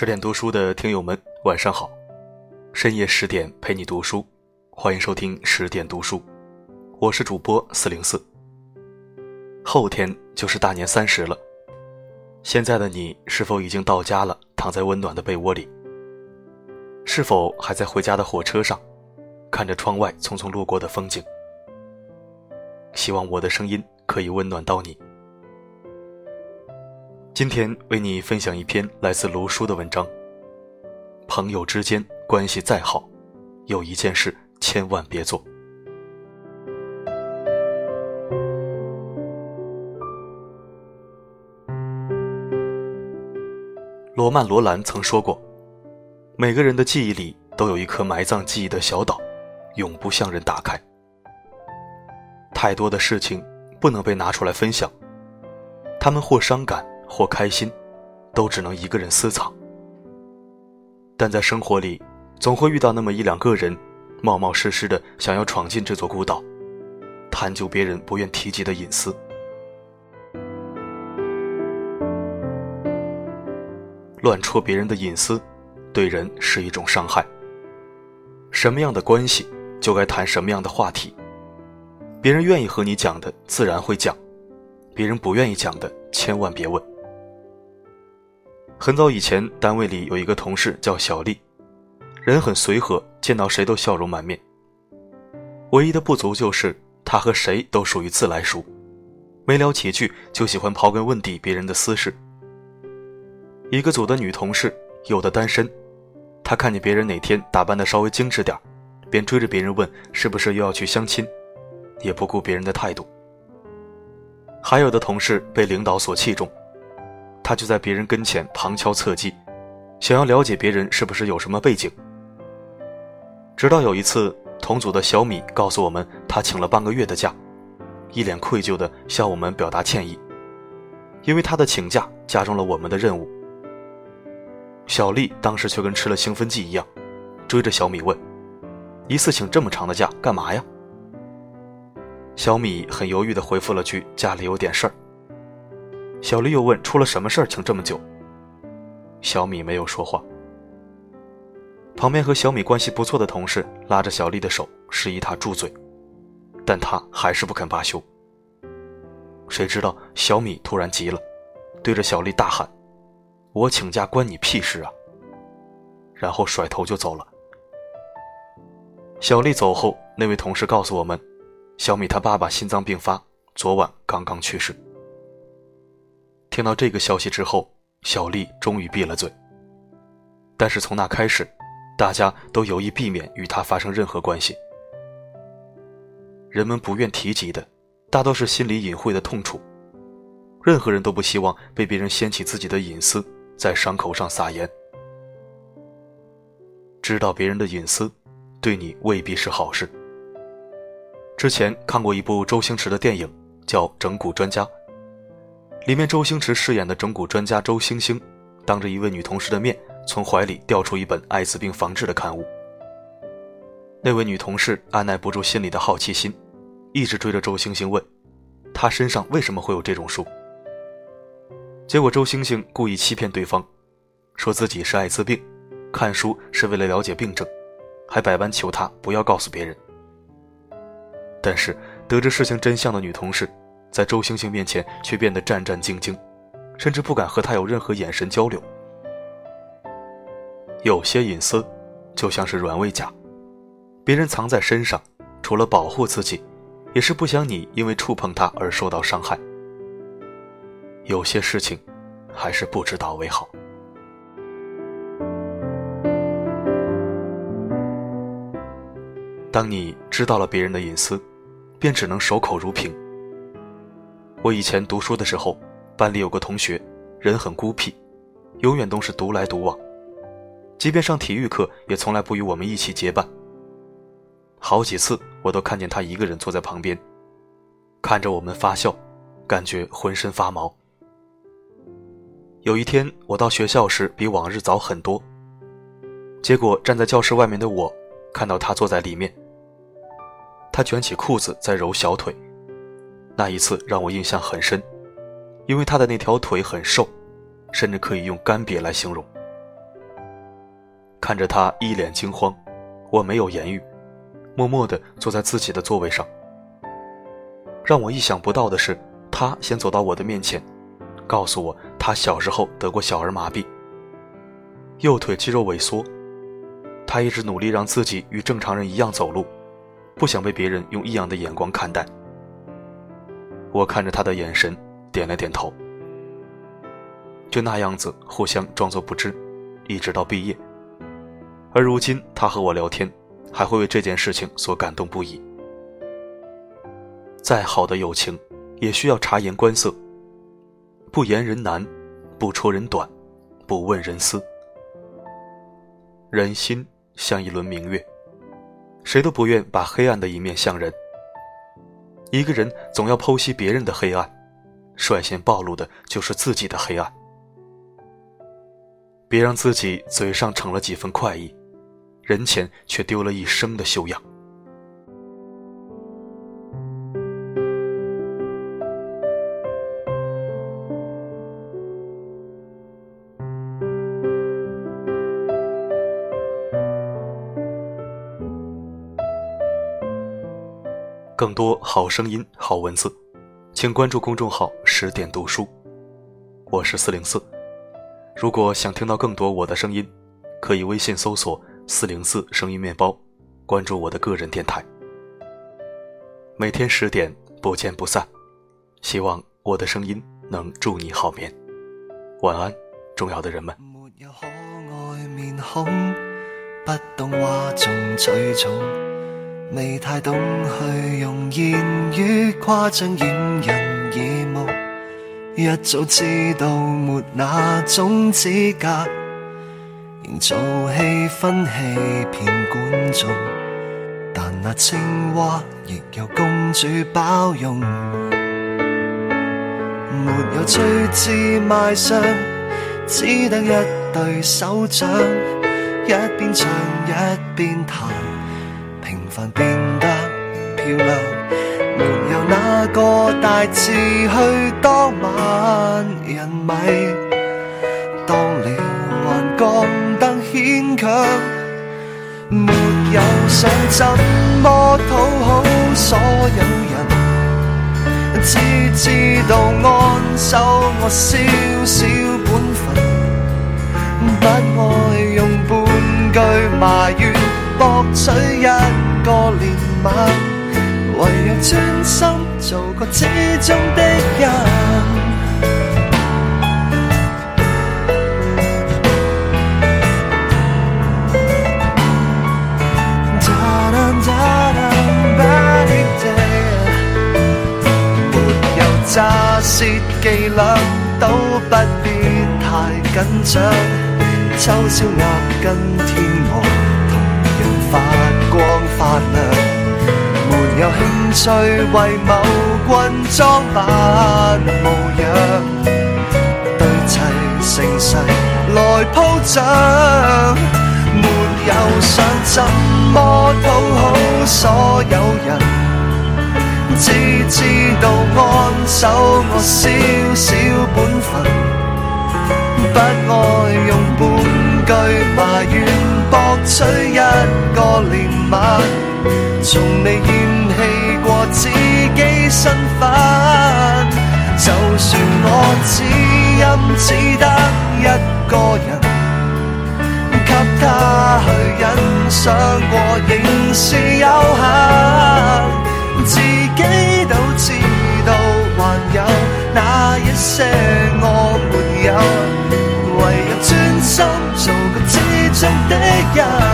十点读书的听友们，晚上好！深夜十点陪你读书，欢迎收听十点读书，我是主播四零四。后天就是大年三十了，现在的你是否已经到家了？躺在温暖的被窝里，是否还在回家的火车上，看着窗外匆匆路过的风景？希望我的声音可以温暖到你。今天为你分享一篇来自卢叔的文章。朋友之间关系再好，有一件事千万别做。罗曼·罗兰曾说过：“每个人的记忆里都有一颗埋葬记忆的小岛，永不向人打开。太多的事情不能被拿出来分享，他们或伤感。”或开心，都只能一个人私藏。但在生活里，总会遇到那么一两个人，冒冒失失的想要闯进这座孤岛，探究别人不愿提及的隐私。乱戳别人的隐私，对人是一种伤害。什么样的关系，就该谈什么样的话题。别人愿意和你讲的，自然会讲；别人不愿意讲的，千万别问。很早以前，单位里有一个同事叫小丽，人很随和，见到谁都笑容满面。唯一的不足就是她和谁都属于自来熟，没聊几句就喜欢刨根问底别人的私事。一个组的女同事有的单身，她看见别人哪天打扮的稍微精致点便追着别人问是不是又要去相亲，也不顾别人的态度。还有的同事被领导所器重。他就在别人跟前旁敲侧击，想要了解别人是不是有什么背景。直到有一次，同组的小米告诉我们，他请了半个月的假，一脸愧疚地向我们表达歉意，因为他的请假加重了我们的任务。小丽当时却跟吃了兴奋剂一样，追着小米问：“一次请这么长的假干嘛呀？”小米很犹豫地回复了句：“家里有点事儿。”小丽又问：“出了什么事儿，请这么久？”小米没有说话。旁边和小米关系不错的同事拉着小丽的手，示意她住嘴，但她还是不肯罢休。谁知道小米突然急了，对着小丽大喊：“我请假关你屁事啊！”然后甩头就走了。小丽走后，那位同事告诉我们，小米她爸爸心脏病发，昨晚刚刚去世。听到这个消息之后，小丽终于闭了嘴。但是从那开始，大家都有意避免与她发生任何关系。人们不愿提及的，大都是心里隐晦的痛楚。任何人都不希望被别人掀起自己的隐私，在伤口上撒盐。知道别人的隐私，对你未必是好事。之前看过一部周星驰的电影，叫《整蛊专家》。里面周星驰饰演的整蛊专家周星星，当着一位女同事的面，从怀里调出一本艾滋病防治的刊物。那位女同事按耐不住心里的好奇心，一直追着周星星问：“他身上为什么会有这种书？”结果周星星故意欺骗对方，说自己是艾滋病，看书是为了了解病症，还百般求他不要告诉别人。但是得知事情真相的女同事。在周星星面前，却变得战战兢兢，甚至不敢和他有任何眼神交流。有些隐私，就像是软猬甲，别人藏在身上，除了保护自己，也是不想你因为触碰它而受到伤害。有些事情，还是不知道为好。当你知道了别人的隐私，便只能守口如瓶。我以前读书的时候，班里有个同学，人很孤僻，永远都是独来独往，即便上体育课，也从来不与我们一起结伴。好几次，我都看见他一个人坐在旁边，看着我们发笑，感觉浑身发毛。有一天，我到学校时比往日早很多，结果站在教室外面的我，看到他坐在里面，他卷起裤子在揉小腿。那一次让我印象很深，因为他的那条腿很瘦，甚至可以用干瘪来形容。看着他一脸惊慌，我没有言语，默默地坐在自己的座位上。让我意想不到的是，他先走到我的面前，告诉我他小时候得过小儿麻痹，右腿肌肉萎缩。他一直努力让自己与正常人一样走路，不想被别人用异样的眼光看待。我看着他的眼神，点了点头。就那样子互相装作不知，一直到毕业。而如今他和我聊天，还会为这件事情所感动不已。再好的友情，也需要察言观色。不言人难，不戳人短，不问人私。人心。像一轮明月，谁都不愿把黑暗的一面向人。一个人总要剖析别人的黑暗，率先暴露的就是自己的黑暗。别让自己嘴上逞了几分快意，人前却丢了一生的修养。更多好声音、好文字，请关注公众号“十点读书”。我是四零四。如果想听到更多我的声音，可以微信搜索“四零四声音面包”，关注我的个人电台。每天十点不见不散。希望我的声音能助你好眠。晚安，重要的人们。未太懂去用言语夸张掩人耳目，一早知道没那种资格营造气氛欺骗观众，但那青蛙亦有公主包容，没有趣致卖相，只得一对手掌，一边唱一边弹。凡变得漂亮，没有哪个大字去当万人迷。当了还觉得牵强，没有想怎么讨好所有人，只知道安守我小小本分，不爱用半句埋怨博取一。个怜悯，唯有专心做个之中的人。没有诈设伎俩，都不必太紧张。秋宵鸭跟天鹅。发亮，没有兴趣为某君装扮模样，对齐盛世来铺张，没有想怎么讨好所有人，只知道安守我小小本分，不爱用半句埋怨博取一个怜悯。从未嫌弃过自己身份，就算我只因只得一个人，给他去欣赏过，仍是有限。自己都知道，还有那一些我没有，唯有专心做个知足的人。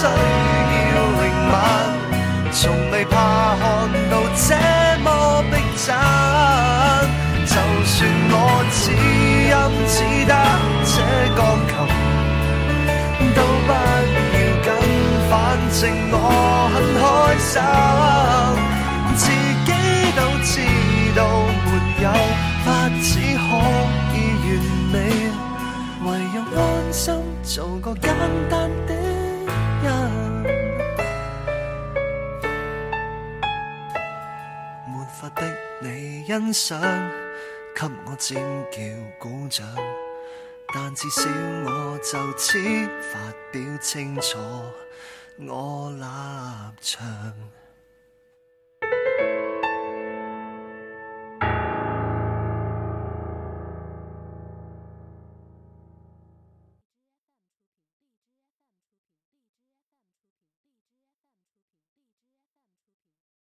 需要凌慢，从未怕看到这么逼真。就算我只音只得这钢琴，都不要紧。反正我很开心，自己都知道没有法子可以完美，唯有安心做个简单欣赏，给我尖叫鼓掌。但至少我就此发表清楚我立场。